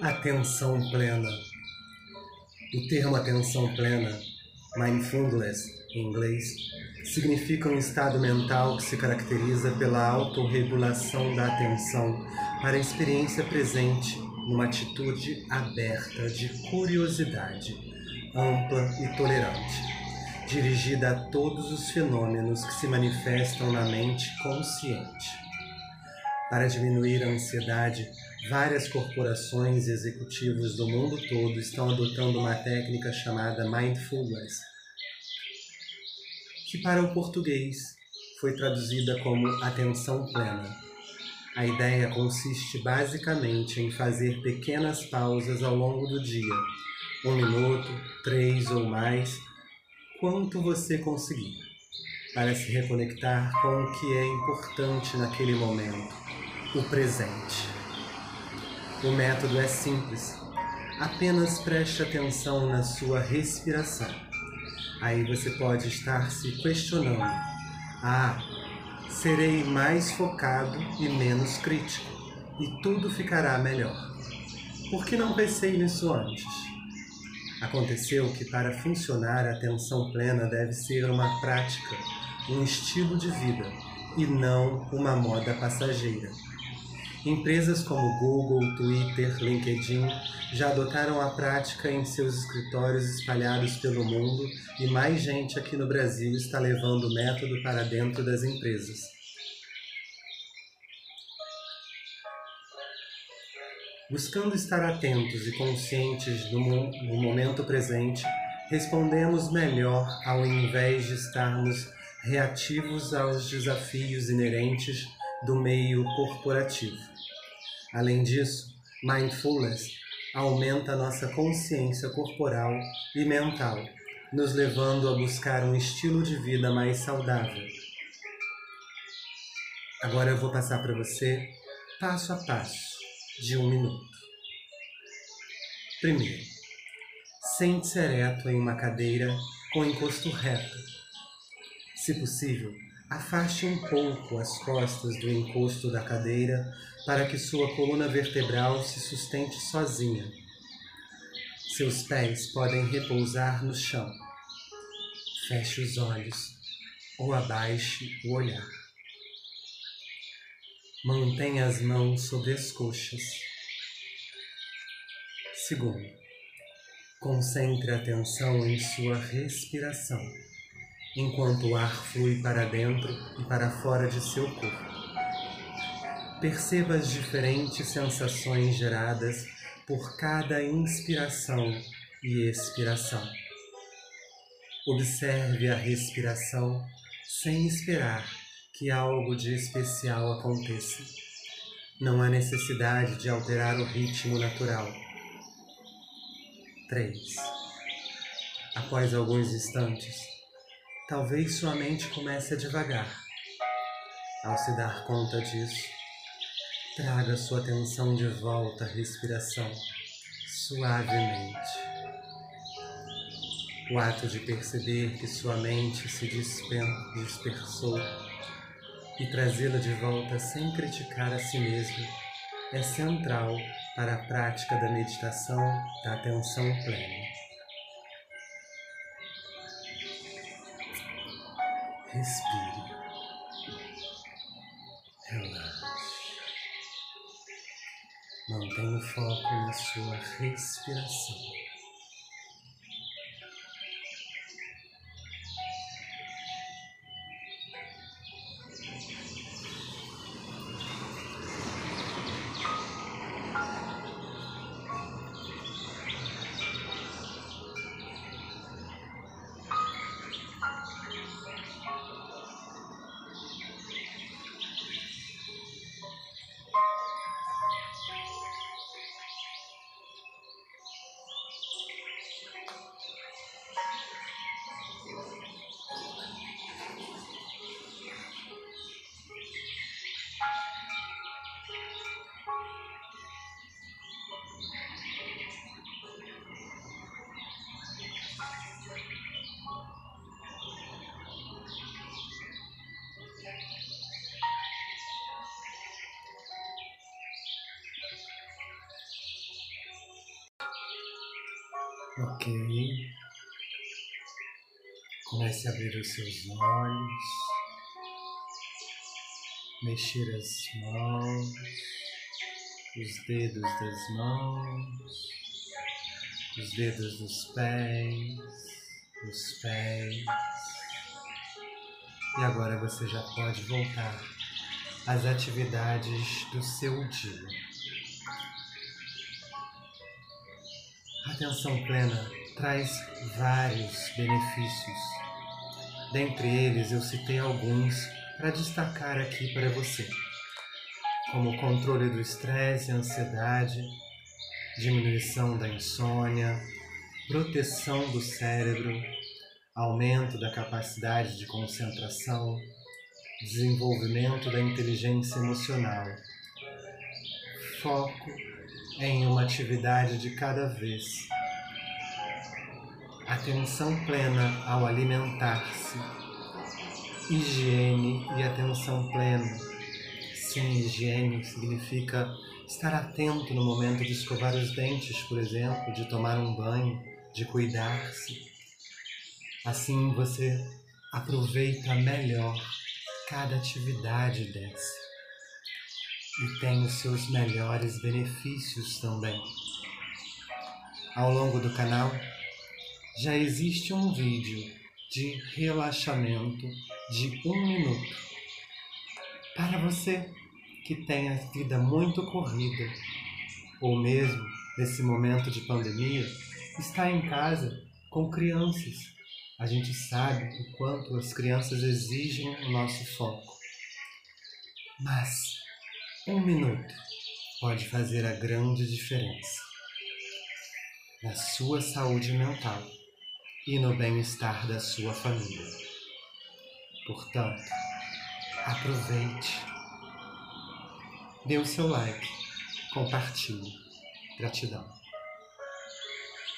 Atenção plena. O termo atenção plena, mindfulness em inglês, significa um estado mental que se caracteriza pela autorregulação da atenção para a experiência presente numa atitude aberta de curiosidade, ampla e tolerante, dirigida a todos os fenômenos que se manifestam na mente consciente. Para diminuir a ansiedade, várias corporações e executivos do mundo todo estão adotando uma técnica chamada mindfulness, que para o português foi traduzida como atenção plena. A ideia consiste basicamente em fazer pequenas pausas ao longo do dia, um minuto, três ou mais, quanto você conseguir, para se reconectar com o que é importante naquele momento, o presente. O método é simples. Apenas preste atenção na sua respiração. Aí você pode estar se questionando: ah, serei mais focado e menos crítico, e tudo ficará melhor. Por que não pensei nisso antes? Aconteceu que para funcionar a atenção plena deve ser uma prática, um estilo de vida e não uma moda passageira. Empresas como Google, Twitter, LinkedIn já adotaram a prática em seus escritórios espalhados pelo mundo e mais gente aqui no Brasil está levando o método para dentro das empresas. Buscando estar atentos e conscientes no, no momento presente, respondemos melhor ao invés de estarmos reativos aos desafios inerentes do meio corporativo. Além disso, mindfulness aumenta nossa consciência corporal e mental, nos levando a buscar um estilo de vida mais saudável. Agora eu vou passar para você passo a passo de um minuto. Primeiro, sente-se ereto em uma cadeira com encosto reto. Se possível, Afaste um pouco as costas do encosto da cadeira para que sua coluna vertebral se sustente sozinha. Seus pés podem repousar no chão. Feche os olhos ou abaixe o olhar. Mantenha as mãos sobre as coxas. Segundo, concentre a atenção em sua respiração enquanto o ar flui para dentro e para fora de seu corpo. Perceba as diferentes sensações geradas por cada inspiração e expiração. Observe a respiração sem esperar que algo de especial aconteça. Não há necessidade de alterar o ritmo natural. 3. Após alguns instantes, Talvez sua mente comece a devagar. Ao se dar conta disso, traga sua atenção de volta à respiração, suavemente. O ato de perceber que sua mente se dispersou e trazê-la de volta sem criticar a si mesmo é central para a prática da meditação da atenção plena. Respire. Relaxe. Mantenha o foco na sua respiração. Ok. Comece a abrir os seus olhos, mexer as mãos, os dedos das mãos, os dedos dos pés, os pés. E agora você já pode voltar às atividades do seu dia. Atenção plena traz vários benefícios. Dentre eles, eu citei alguns para destacar aqui para você, como controle do estresse e ansiedade, diminuição da insônia, proteção do cérebro, aumento da capacidade de concentração, desenvolvimento da inteligência emocional, foco em uma atividade de cada vez. Atenção plena ao alimentar-se. Higiene e atenção plena. Sim, higiene significa estar atento no momento de escovar os dentes, por exemplo, de tomar um banho, de cuidar-se. Assim você aproveita melhor cada atividade dessa e tem os seus melhores benefícios também. Ao longo do canal já existe um vídeo de relaxamento de um minuto para você que tem a vida muito corrida ou mesmo nesse momento de pandemia está em casa com crianças. A gente sabe o quanto as crianças exigem o nosso foco. Mas um minuto pode fazer a grande diferença na sua saúde mental e no bem-estar da sua família. Portanto, aproveite, dê o seu like, compartilhe. Gratidão.